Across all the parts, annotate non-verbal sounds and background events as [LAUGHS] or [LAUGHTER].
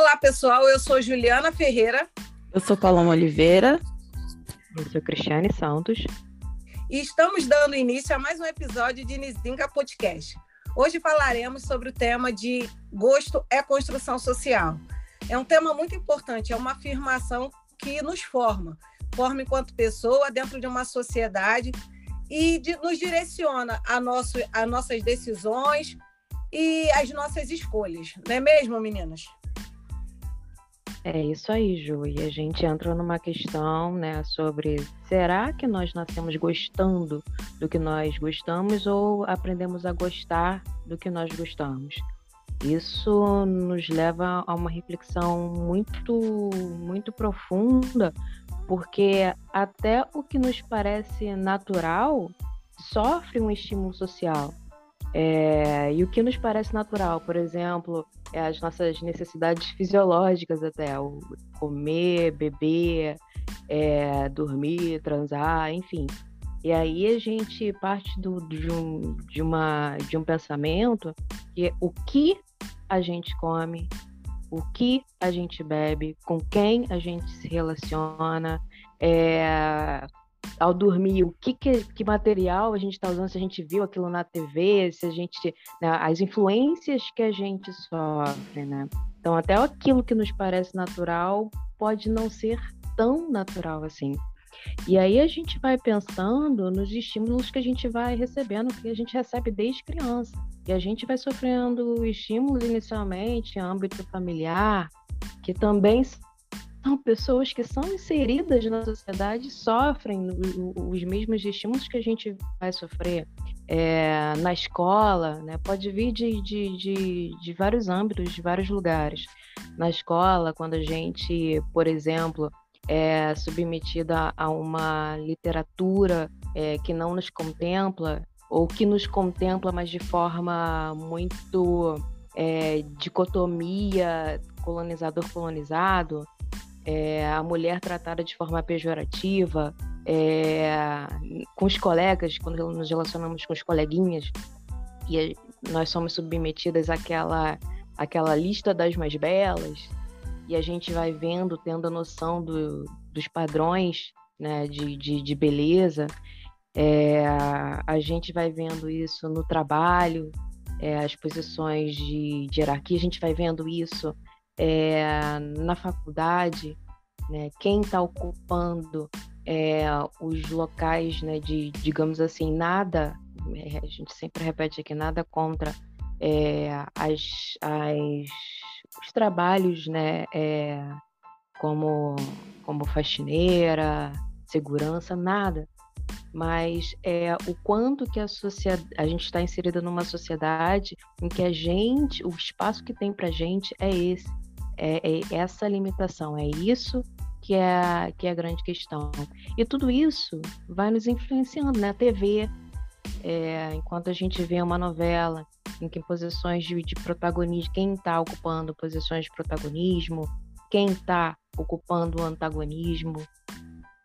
Olá, pessoal. Eu sou Juliana Ferreira. Eu sou Paloma Oliveira. Eu sou Cristiane Santos. E estamos dando início a mais um episódio de Nizinga Podcast. Hoje falaremos sobre o tema de gosto é construção social. É um tema muito importante, é uma afirmação que nos forma, forma enquanto pessoa dentro de uma sociedade e de, nos direciona a, nosso, a nossas decisões e as nossas escolhas. Não é mesmo, meninas? É isso aí, Ju. E a gente entra numa questão, né, sobre será que nós nascemos gostando do que nós gostamos ou aprendemos a gostar do que nós gostamos? Isso nos leva a uma reflexão muito, muito profunda, porque até o que nos parece natural sofre um estímulo social. É, e o que nos parece natural, por exemplo, as nossas necessidades fisiológicas até, o comer, beber, é, dormir, transar, enfim. E aí a gente parte do, de, um, de, uma, de um pensamento que é o que a gente come, o que a gente bebe, com quem a gente se relaciona, é, ao dormir, o que, que, que material a gente está usando, se a gente viu aquilo na TV, se a gente. Né, as influências que a gente sofre, né? Então, até aquilo que nos parece natural pode não ser tão natural assim. E aí a gente vai pensando nos estímulos que a gente vai recebendo, que a gente recebe desde criança. E a gente vai sofrendo estímulos inicialmente âmbito familiar, que também são pessoas que são inseridas na sociedade sofrem os mesmos estímulos que a gente vai sofrer. É, na escola, né? pode vir de, de, de, de, vários âmbitos, de vários lugares. Na escola, quando a gente, por exemplo, é submetida a uma literatura é, que não nos contempla, ou que nos contempla, mas de forma muito é, dicotomia colonizador-colonizado, é, a mulher tratada de forma pejorativa, é, com os colegas, quando nos relacionamos com os coleguinhas, e nós somos submetidas àquela, àquela lista das mais belas, e a gente vai vendo, tendo a noção do, dos padrões né, de, de, de beleza, é, a gente vai vendo isso no trabalho, é, as posições de, de hierarquia, a gente vai vendo isso é, na faculdade, né, quem está ocupando é, os locais né, de, digamos assim, nada, é, a gente sempre repete aqui, nada contra é, as, as, os trabalhos né, é, como, como faxineira, segurança, nada. Mas é o quanto que a, sociedade, a gente está inserida numa sociedade em que a gente, o espaço que tem para gente é esse é, é essa limitação, é isso que é, que é a grande questão. E tudo isso vai nos influenciando, né? A TV, é, enquanto a gente vê uma novela em que posições de, de protagonismo, quem está ocupando posições de protagonismo, quem está ocupando o antagonismo.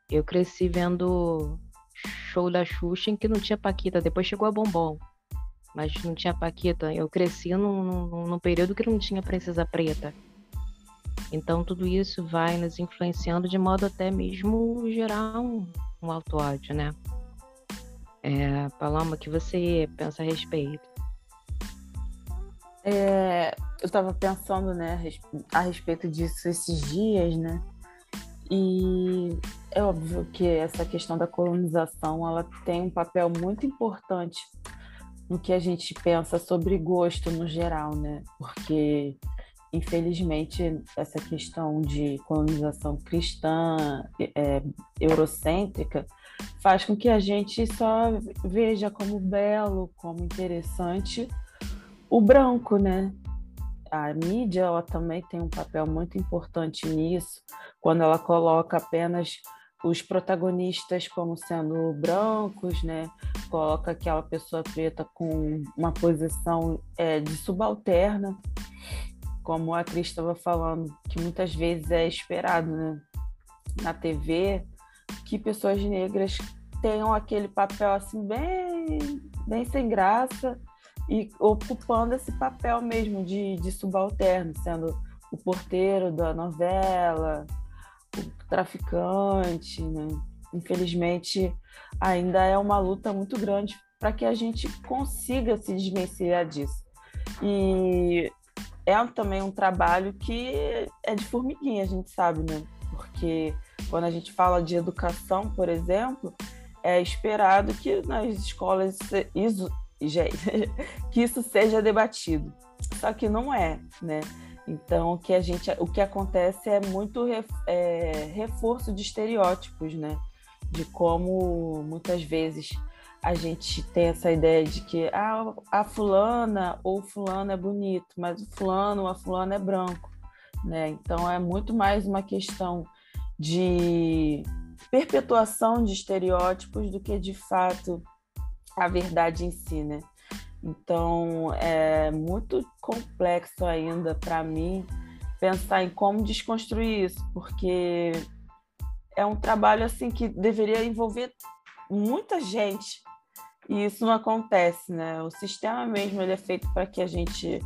Eu cresci vendo show da Xuxa em que não tinha Paquita, depois chegou a Bombom, mas não tinha Paquita. Eu cresci num, num, num período que não tinha Princesa Preta. Então, tudo isso vai nos influenciando de modo até mesmo gerar um, um auto-ódio, né? É, Paloma, o que você pensa a respeito? É, eu estava pensando né, a respeito disso esses dias, né? E é óbvio que essa questão da colonização ela tem um papel muito importante no que a gente pensa sobre gosto no geral, né? Porque infelizmente, essa questão de colonização cristã, é, eurocêntrica, faz com que a gente só veja como belo, como interessante o branco, né? A mídia ela também tem um papel muito importante nisso, quando ela coloca apenas os protagonistas como sendo brancos, né? Coloca aquela pessoa preta com uma posição é, de subalterna como a Cris estava falando, que muitas vezes é esperado né, na TV que pessoas negras tenham aquele papel assim bem, bem sem graça e ocupando esse papel mesmo de, de subalterno, sendo o porteiro da novela, o traficante, né? Infelizmente, ainda é uma luta muito grande para que a gente consiga se desvencilhar disso. E é também um trabalho que é de formiguinha, a gente sabe, né? Porque quando a gente fala de educação, por exemplo, é esperado que nas escolas isso, [LAUGHS] que isso seja debatido. Só que não é, né? Então, o que a gente, o que acontece é muito é, reforço de estereótipos, né? De como muitas vezes a gente tem essa ideia de que ah, a fulana ou fulano é bonito, mas o fulano ou a fulana é branco, né? Então é muito mais uma questão de perpetuação de estereótipos do que de fato a verdade em si, né? Então é muito complexo ainda para mim pensar em como desconstruir isso, porque é um trabalho assim que deveria envolver muita gente e isso não acontece, né? O sistema mesmo ele é feito para que a gente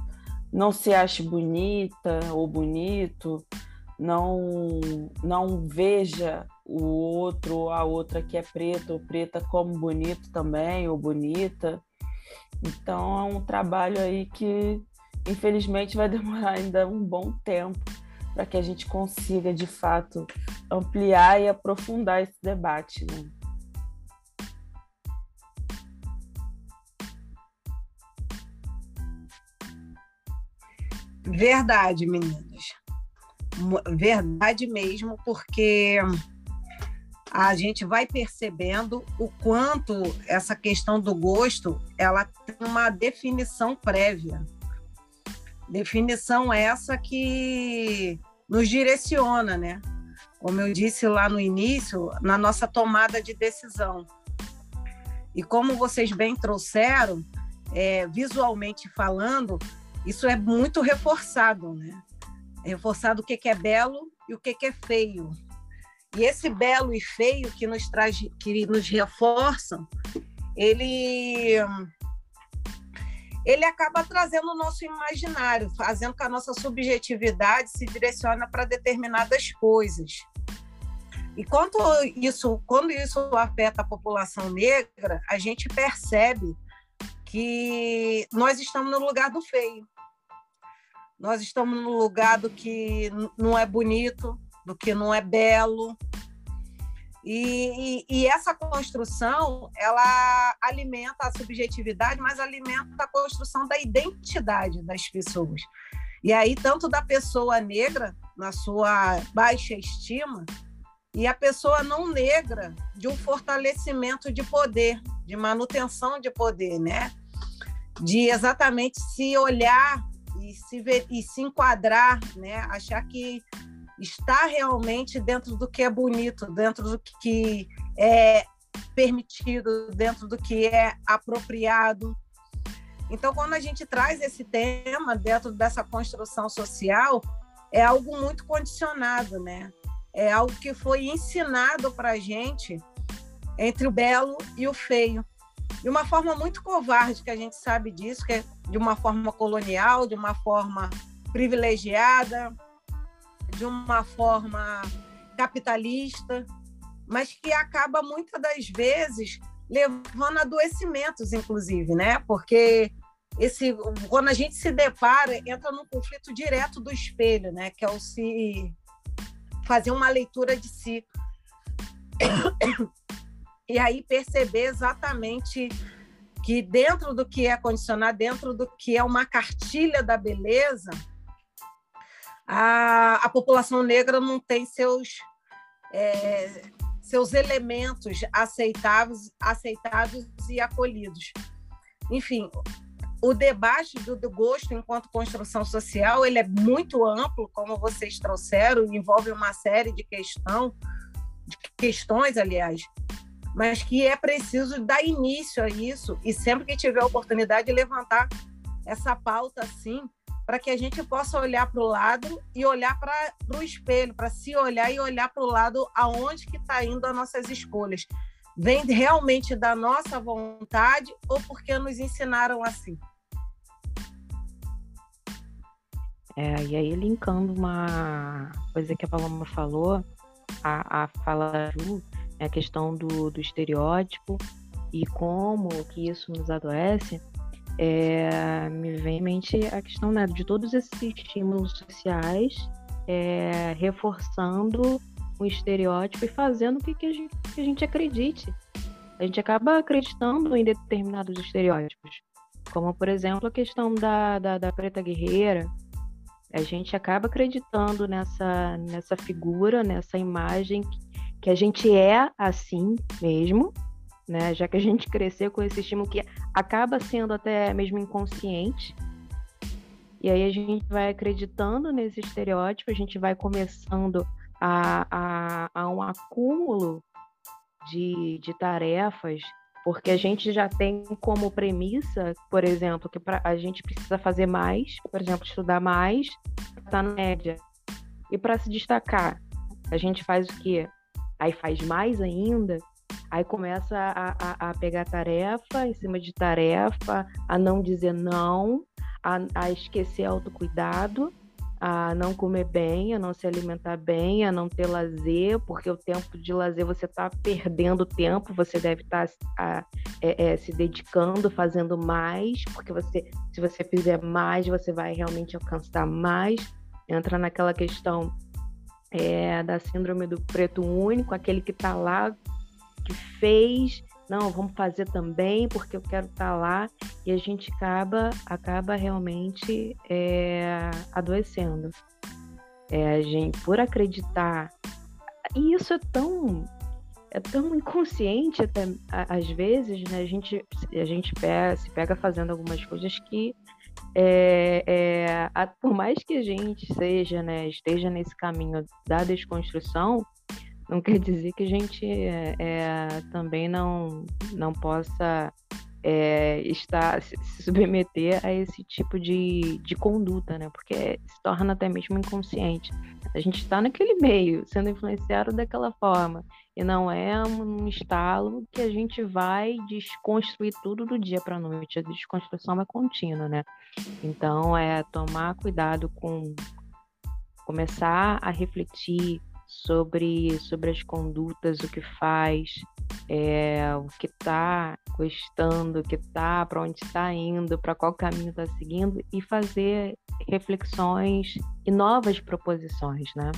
não se ache bonita ou bonito, não não veja o outro ou a outra que é preta ou preta como bonito também ou bonita. Então é um trabalho aí que infelizmente vai [LAUGHS] demorar ainda um bom tempo para que a gente consiga de fato ampliar e aprofundar esse debate. Né? Verdade, meninas. Verdade mesmo, porque a gente vai percebendo o quanto essa questão do gosto ela tem uma definição prévia. Definição essa que nos direciona, né? Como eu disse lá no início, na nossa tomada de decisão. E como vocês bem trouxeram, é, visualmente falando, isso é muito reforçado, né? É reforçado o que é belo e o que é feio. E esse belo e feio que nos traz, que nos reforçam, ele ele acaba trazendo o nosso imaginário, fazendo que a nossa subjetividade se direcione para determinadas coisas. E quando isso, quando isso afeta a população negra, a gente percebe que nós estamos no lugar do feio. Nós estamos no lugar do que não é bonito, do que não é belo. E, e, e, essa construção, ela alimenta a subjetividade, mas alimenta a construção da identidade das pessoas. E aí, tanto da pessoa negra, na sua baixa estima, e a pessoa não negra, de um fortalecimento de poder, de manutenção de poder, né? De exatamente se olhar e se, ver, e se enquadrar, né? achar que está realmente dentro do que é bonito, dentro do que é permitido, dentro do que é apropriado. Então, quando a gente traz esse tema dentro dessa construção social, é algo muito condicionado, né? É algo que foi ensinado para a gente entre o belo e o feio de uma forma muito covarde, que a gente sabe disso, que é de uma forma colonial, de uma forma privilegiada, de uma forma capitalista, mas que acaba muitas das vezes levando a adoecimentos, inclusive, né? Porque esse, quando a gente se depara, entra num conflito direto do espelho, né? Que é o se fazer uma leitura de si e aí perceber exatamente que dentro do que é condicionar, dentro do que é uma cartilha da beleza, a, a população negra não tem seus, é, seus elementos aceitáveis, aceitados e acolhidos. Enfim, o debate do, do, gosto enquanto construção social ele é muito amplo, como vocês trouxeram, envolve uma série de, questão, de questões, aliás, mas que é preciso dar início a isso e sempre que tiver oportunidade levantar essa pauta assim, para que a gente possa olhar para o lado e olhar para o espelho, para se olhar e olhar para o lado aonde que está indo as nossas escolhas. Vem realmente da nossa vontade ou porque nos ensinaram assim? É, e aí, linkando uma coisa que a Paloma falou, a, a fala da Ju, é a questão do, do estereótipo e como que isso nos adoece, é, me vem em mente a questão né, de todos esses estímulos sociais é, reforçando um estereótipo e fazendo com que a gente, que a gente acredite. A gente acaba acreditando em determinados estereótipos, como por exemplo a questão da, da, da preta guerreira. A gente acaba acreditando nessa, nessa figura, nessa imagem que, a gente é assim mesmo, né? Já que a gente cresceu com esse estímulo que acaba sendo até mesmo inconsciente. E aí a gente vai acreditando nesse estereótipo, a gente vai começando a, a, a um acúmulo de, de tarefas, porque a gente já tem como premissa, por exemplo, que pra, a gente precisa fazer mais, por exemplo, estudar mais, estar na média. E para se destacar, a gente faz o quê? Aí faz mais ainda, Aí começa a, a, a, pegar tarefa em cima de tarefa, a não dizer não, a, a esquecer autocuidado, a não comer bem, a não se alimentar bem, a não ter lazer, porque o tempo de lazer você está perdendo tempo, você deve estar tá, é, é, se dedicando, fazendo mais, porque você, se você fizer mais, você vai realmente alcançar mais. Entra naquela questão é, da síndrome do preto único, aquele que está lá que fez, não, vamos fazer também porque eu quero estar tá lá e a gente acaba, acaba realmente é, adoecendo. É, a gente, por acreditar, e isso é tão é tão inconsciente até às vezes, né? A gente, a gente pega, se pega fazendo algumas coisas que é, é, a, por mais que a gente seja, né, esteja nesse caminho da desconstrução, não quer dizer que a gente é, também não, não possa é, estar se submeter a esse tipo de, de conduta, né? Porque se torna até mesmo inconsciente. A gente está naquele meio, sendo influenciado daquela forma. E não é um estalo que a gente vai desconstruir tudo do dia para a noite. A desconstrução é contínua, né? Então, é tomar cuidado com começar a refletir sobre, sobre as condutas, o que faz, é, o que está gostando, o que está, para onde está indo, para qual caminho está seguindo e fazer reflexões e novas proposições, né?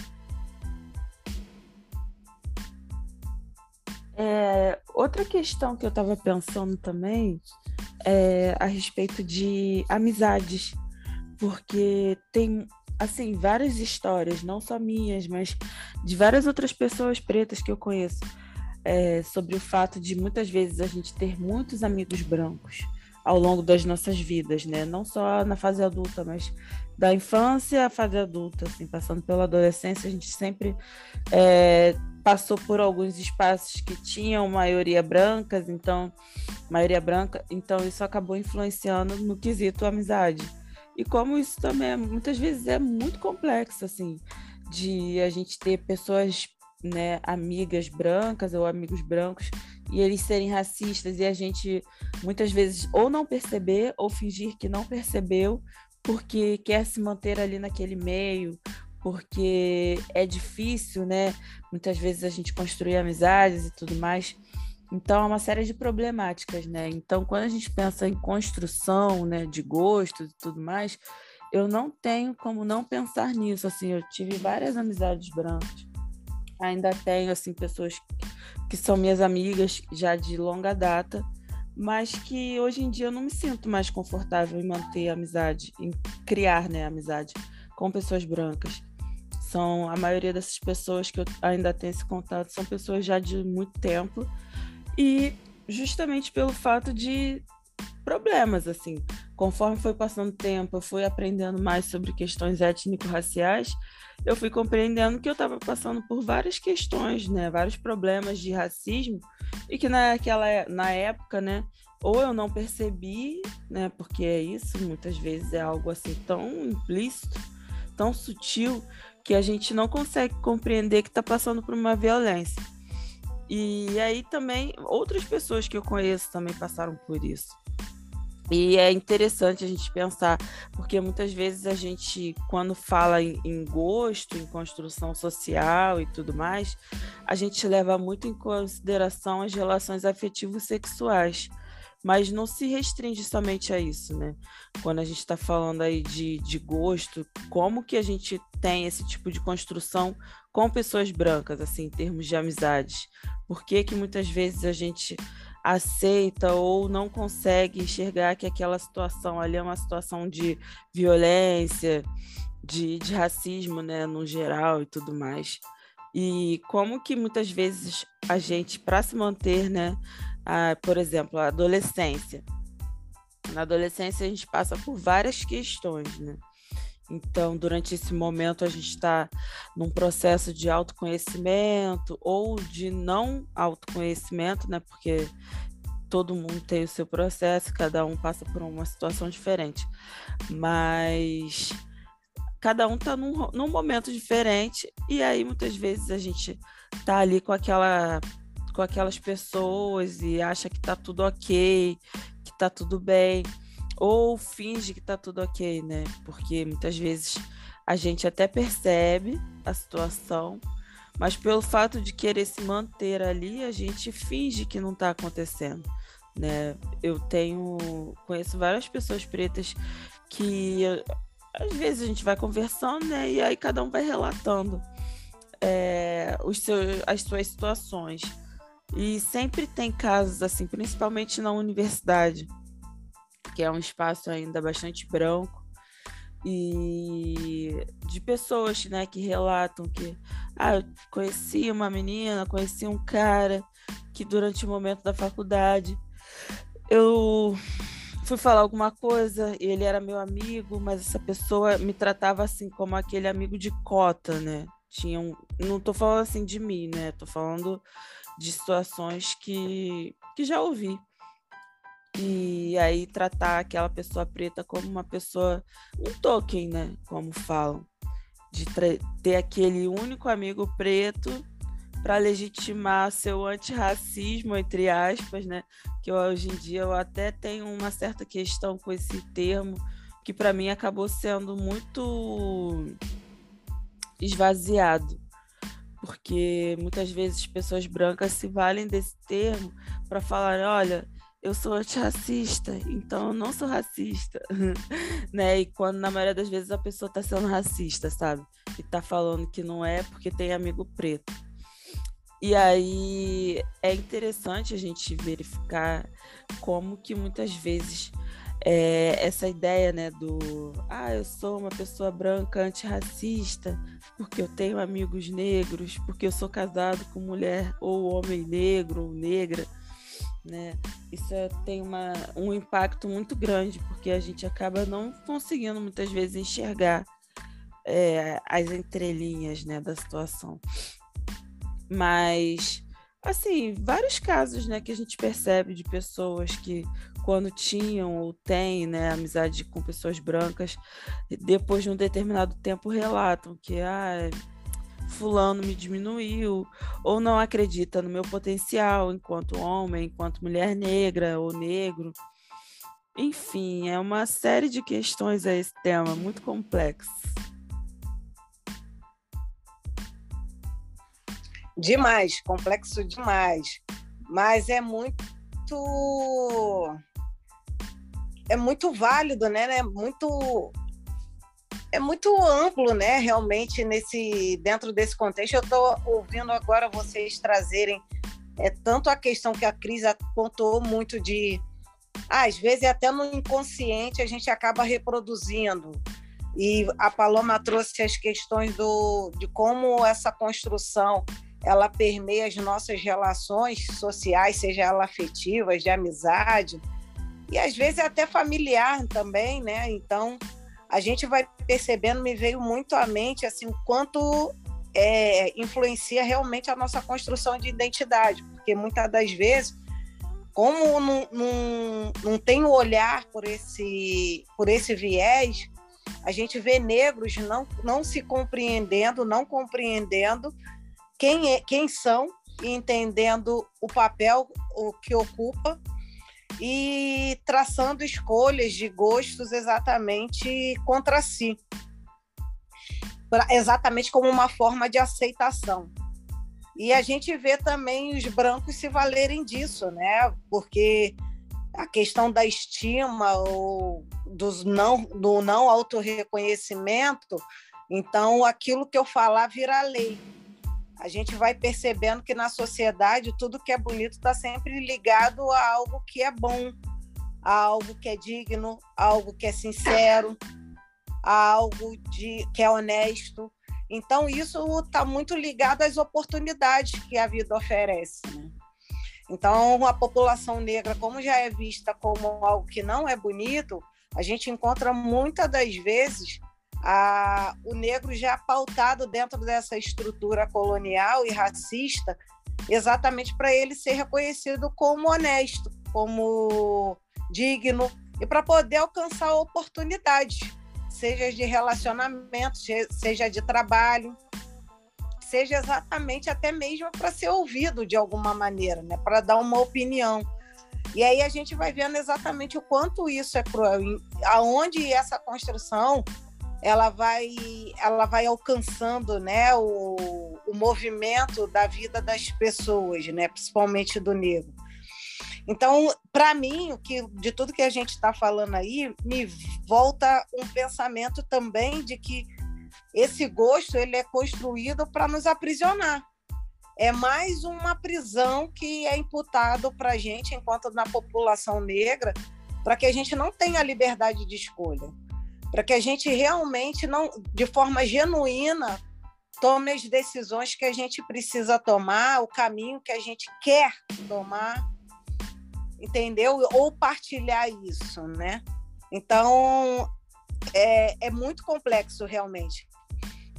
É, outra questão que eu estava pensando também é a respeito de amizades, porque tem assim, várias histórias, não só minhas, mas de várias outras pessoas pretas que eu conheço, é, sobre o fato de muitas vezes a gente ter muitos amigos brancos ao longo das nossas vidas, né? Não só na fase adulta, mas da infância à fase adulta, assim, passando pela adolescência, a gente sempre é, passou por alguns espaços que tinham maioria brancas, então maioria branca, então isso acabou influenciando no quesito amizade. E como isso também é, muitas vezes é muito complexo, assim, de a gente ter pessoas, né, amigas brancas ou amigos brancos e eles serem racistas e a gente muitas vezes ou não perceber ou fingir que não percebeu porque quer se manter ali naquele meio, porque é difícil, né? Muitas vezes a gente construir amizades e tudo mais. Então, é uma série de problemáticas, né? Então, quando a gente pensa em construção, né, de gostos e tudo mais, eu não tenho como não pensar nisso. Assim, eu tive várias amizades brancas. Ainda tenho, assim, pessoas que são minhas amigas já de longa data, mas que hoje em dia eu não me sinto mais confortável em manter amizade, em criar, né, amizade com pessoas brancas. São a maioria dessas pessoas que eu ainda tenho esse contato são pessoas já de muito tempo e justamente pelo fato de problemas, assim. Conforme foi passando o tempo, eu fui aprendendo mais sobre questões étnico-raciais, eu fui compreendendo que eu estava passando por várias questões, né, vários problemas de racismo e que naquela na época, né, ou eu não percebi, né, porque é isso, muitas vezes é algo assim tão implícito, tão sutil que a gente não consegue compreender que está passando por uma violência. E aí também outras pessoas que eu conheço também passaram por isso. E é interessante a gente pensar, porque muitas vezes a gente, quando fala em, em, gosto, em construção social e tudo mais, a gente leva muito em consideração as relações afetivos sexuais, mas não se restringe somente a isso, né? Quando a gente está falando aí de, de gosto, como que a gente tem esse tipo de construção com pessoas brancas, assim, em termos de amizades? Por que que muitas vezes a gente aceita ou não consegue enxergar que aquela situação ali é uma situação de violência, de, de racismo, né, no geral e tudo mais. E como que muitas vezes a gente, para se manter, né, a, por exemplo, a adolescência. Na adolescência a gente passa por várias questões, né? Então, durante esse momento, a gente está num processo de autoconhecimento ou de não autoconhecimento, né? Porque todo mundo tem o seu processo, cada um passa por uma situação diferente. Mas cada um está num, num momento diferente, e aí muitas vezes a gente tá ali com aquela com aquelas pessoas e acha que tá tudo ok, que tá tudo bem ou finge que tá tudo ok, né? Porque muitas vezes a gente até percebe a situação, mas pelo fato de querer se manter ali, a gente finge que não tá acontecendo, né? Eu tenho conheço várias pessoas pretas que às vezes a gente vai conversando, né? E aí cada um vai relatando é, os seus, as suas situações. E sempre tem casos assim, principalmente na universidade, que é um espaço ainda bastante branco, e de pessoas né, que relatam que ah, conheci uma menina, conheci um cara que durante o momento da faculdade eu fui falar alguma coisa e ele era meu amigo, mas essa pessoa me tratava assim como aquele amigo de cota, né? Tinha um, não tô falando assim de mim, né? Tô falando de situações que, que já ouvi e aí tratar aquela pessoa preta como uma pessoa, um token, né? Como falam, de ter aquele único amigo preto para legitimar seu antirracismo, entre aspas, né? Que eu, hoje em dia eu até tenho uma certa questão com esse termo, que para mim acabou sendo muito esvaziado, porque muitas vezes pessoas brancas se valem desse termo para falar, olha, eu sou antirracista, então eu não sou racista, [LAUGHS] né? E quando na maioria das vezes a pessoa tá sendo racista, sabe? E tá falando que não é porque tem amigo preto. E aí é interessante a gente verificar como que muitas vezes é, essa ideia, né, do ah, eu sou uma pessoa branca antirracista porque eu tenho amigos negros, porque eu sou casado com mulher ou homem negro ou negra né? Isso é, tem uma, um impacto muito grande, porque a gente acaba não conseguindo muitas vezes enxergar é, as entrelinhas né, da situação. Mas, assim, vários casos né, que a gente percebe de pessoas que, quando tinham ou têm né, amizade com pessoas brancas, depois de um determinado tempo relatam que ah, fulano me diminuiu, ou não acredita no meu potencial enquanto homem, enquanto mulher negra ou negro. Enfim, é uma série de questões a esse tema, muito complexo. Demais, complexo demais. Mas é muito é muito válido, né? É muito é muito amplo, né? Realmente nesse dentro desse contexto, eu estou ouvindo agora vocês trazerem é tanto a questão que a Cris apontou muito de ah, às vezes até no inconsciente a gente acaba reproduzindo e a Paloma trouxe as questões do de como essa construção ela permeia as nossas relações sociais, seja ela afetivas, de amizade e às vezes até familiar também, né? Então a gente vai percebendo, me veio muito à mente assim, quanto é, influencia realmente a nossa construção de identidade, porque muitas das vezes, como não, não, não tem o olhar por esse, por esse viés, a gente vê negros não, não se compreendendo, não compreendendo quem, é, quem são e entendendo o papel o que ocupa e traçando escolhas de gostos exatamente contra si, exatamente como uma forma de aceitação. E a gente vê também os brancos se valerem disso, né? Porque a questão da estima ou dos não, do não autorreconhecimento, então aquilo que eu falar vira lei. A gente vai percebendo que na sociedade tudo que é bonito está sempre ligado a algo que é bom, a algo que é digno, a algo que é sincero, a algo de, que é honesto. Então, isso está muito ligado às oportunidades que a vida oferece. Né? Então, a população negra, como já é vista como algo que não é bonito, a gente encontra muitas das vezes a, o negro já pautado dentro dessa estrutura colonial e racista, exatamente para ele ser reconhecido como honesto, como digno e para poder alcançar oportunidades seja de relacionamento, seja de trabalho, seja exatamente até mesmo para ser ouvido de alguma maneira, né? para dar uma opinião. E aí a gente vai vendo exatamente o quanto isso é cruel, aonde essa construção ela vai, ela vai alcançando né, o, o movimento da vida das pessoas, né, principalmente do negro. Então, para mim, o que de tudo que a gente está falando aí, me volta um pensamento também de que esse gosto ele é construído para nos aprisionar. É mais uma prisão que é imputado para a gente, enquanto na população negra, para que a gente não tenha liberdade de escolha, para que a gente realmente não, de forma genuína, tome as decisões que a gente precisa tomar, o caminho que a gente quer tomar entendeu? Ou partilhar isso, né? Então, é, é muito complexo, realmente.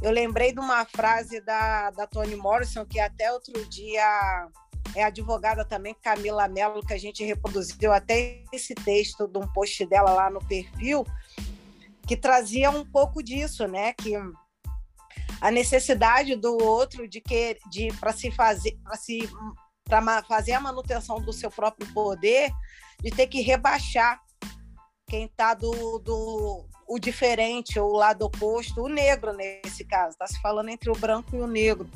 Eu lembrei de uma frase da, da Toni Morrison, que até outro dia é advogada também, Camila Mello, que a gente reproduziu até esse texto de um post dela lá no perfil, que trazia um pouco disso, né? Que a necessidade do outro de que de para se fazer para se para fazer a manutenção do seu próprio poder, de ter que rebaixar quem está do, do o diferente, ou o lado oposto, o negro nesse caso, está se falando entre o branco e o negro.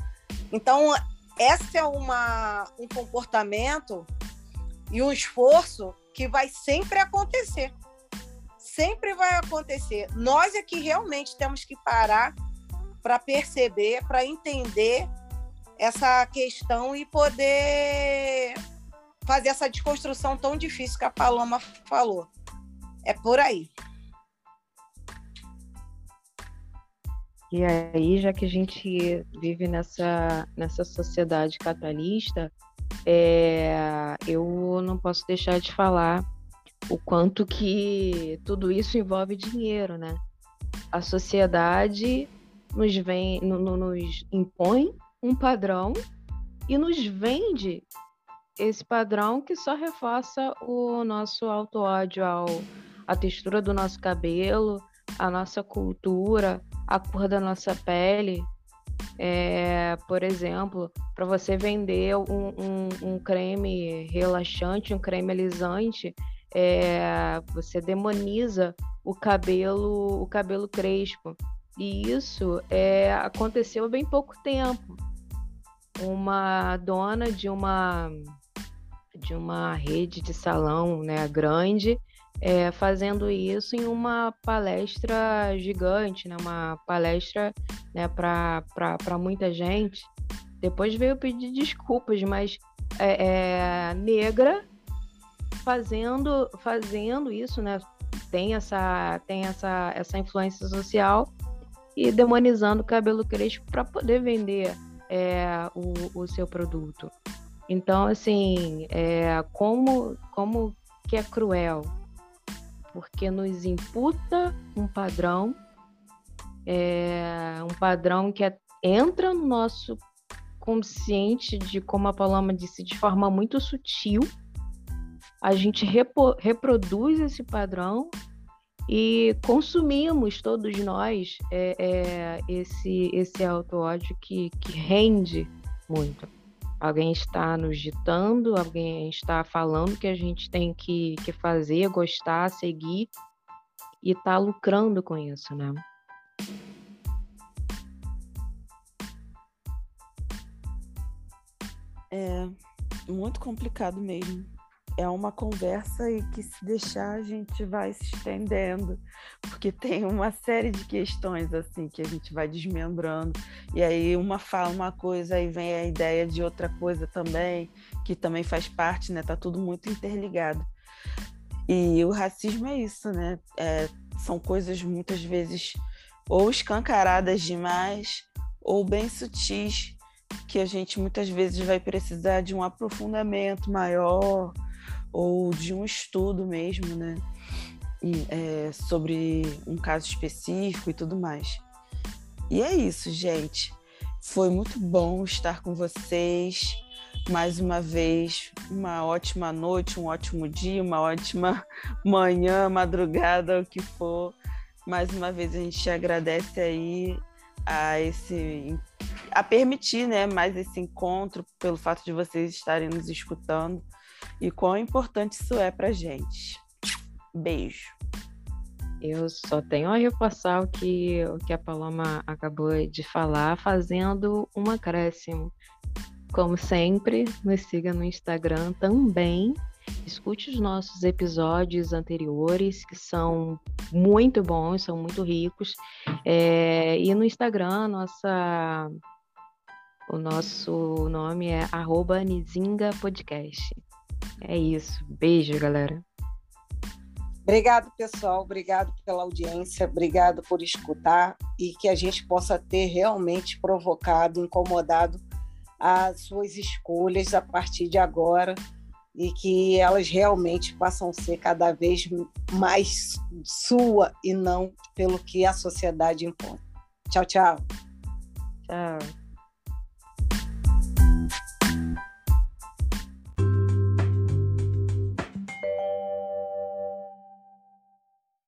Então, esse é uma, um comportamento e um esforço que vai sempre acontecer. Sempre vai acontecer. Nós é que realmente temos que parar para perceber, para entender essa questão e poder fazer essa desconstrução tão difícil que a Paloma falou. É por aí. E aí, já que a gente vive nessa, nessa sociedade capitalista, é, eu não posso deixar de falar o quanto que tudo isso envolve dinheiro, né? A sociedade nos vem, no, no, nos impõe um padrão e nos vende esse padrão que só reforça o nosso auto-ódio ao a textura do nosso cabelo, a nossa cultura, a cor da nossa pele. É, por exemplo, para você vender um, um, um, creme relaxante, um creme alisante, é, você demoniza o cabelo, o cabelo crespo. E isso é, aconteceu há bem pouco tempo uma dona de uma de uma rede de salão né, grande é, fazendo isso em uma palestra gigante, né, uma palestra né, para muita gente. Depois veio pedir desculpas, mas é, é, negra fazendo fazendo isso, né? Tem essa tem essa essa influência social e demonizando o cabelo crespo para poder vender é, o, o seu produto. Então, assim, é, como, como que é cruel? Porque nos imputa um padrão, é, um padrão que é, entra no nosso consciente de, como a Paloma disse, de forma muito sutil. A gente repo, reproduz esse padrão e consumimos todos nós é, é, esse esse auto ódio que, que rende muito Alguém está nos ditando, alguém está falando que a gente tem que, que fazer, gostar, seguir e está lucrando com isso, né? É muito complicado mesmo é uma conversa e que se deixar a gente vai se estendendo, porque tem uma série de questões assim que a gente vai desmembrando e aí uma fala uma coisa aí vem a ideia de outra coisa também que também faz parte, né? Tá tudo muito interligado. E o racismo é isso, né? É, são coisas muitas vezes ou escancaradas demais ou bem sutis que a gente muitas vezes vai precisar de um aprofundamento maior ou de um estudo mesmo, né? E, é, sobre um caso específico e tudo mais. E é isso, gente. Foi muito bom estar com vocês. Mais uma vez, uma ótima noite, um ótimo dia, uma ótima [LAUGHS] manhã, madrugada, o que for. Mais uma vez a gente agradece aí a esse a permitir, né, mais esse encontro pelo fato de vocês estarem nos escutando e quão importante isso é para gente. Beijo. Eu só tenho a reforçar o que, o que a Paloma acabou de falar, fazendo um acréscimo. Como sempre, nos siga no Instagram também. Escute os nossos episódios anteriores, que são muito bons, são muito ricos. É, e no Instagram, nossa, o nosso nome é arroba Nizinga Podcast. É isso. Beijo, galera. Obrigado, pessoal. Obrigado pela audiência. Obrigado por escutar e que a gente possa ter realmente provocado, incomodado as suas escolhas a partir de agora e que elas realmente possam ser cada vez mais sua e não pelo que a sociedade impõe. Tchau, tchau. Tchau.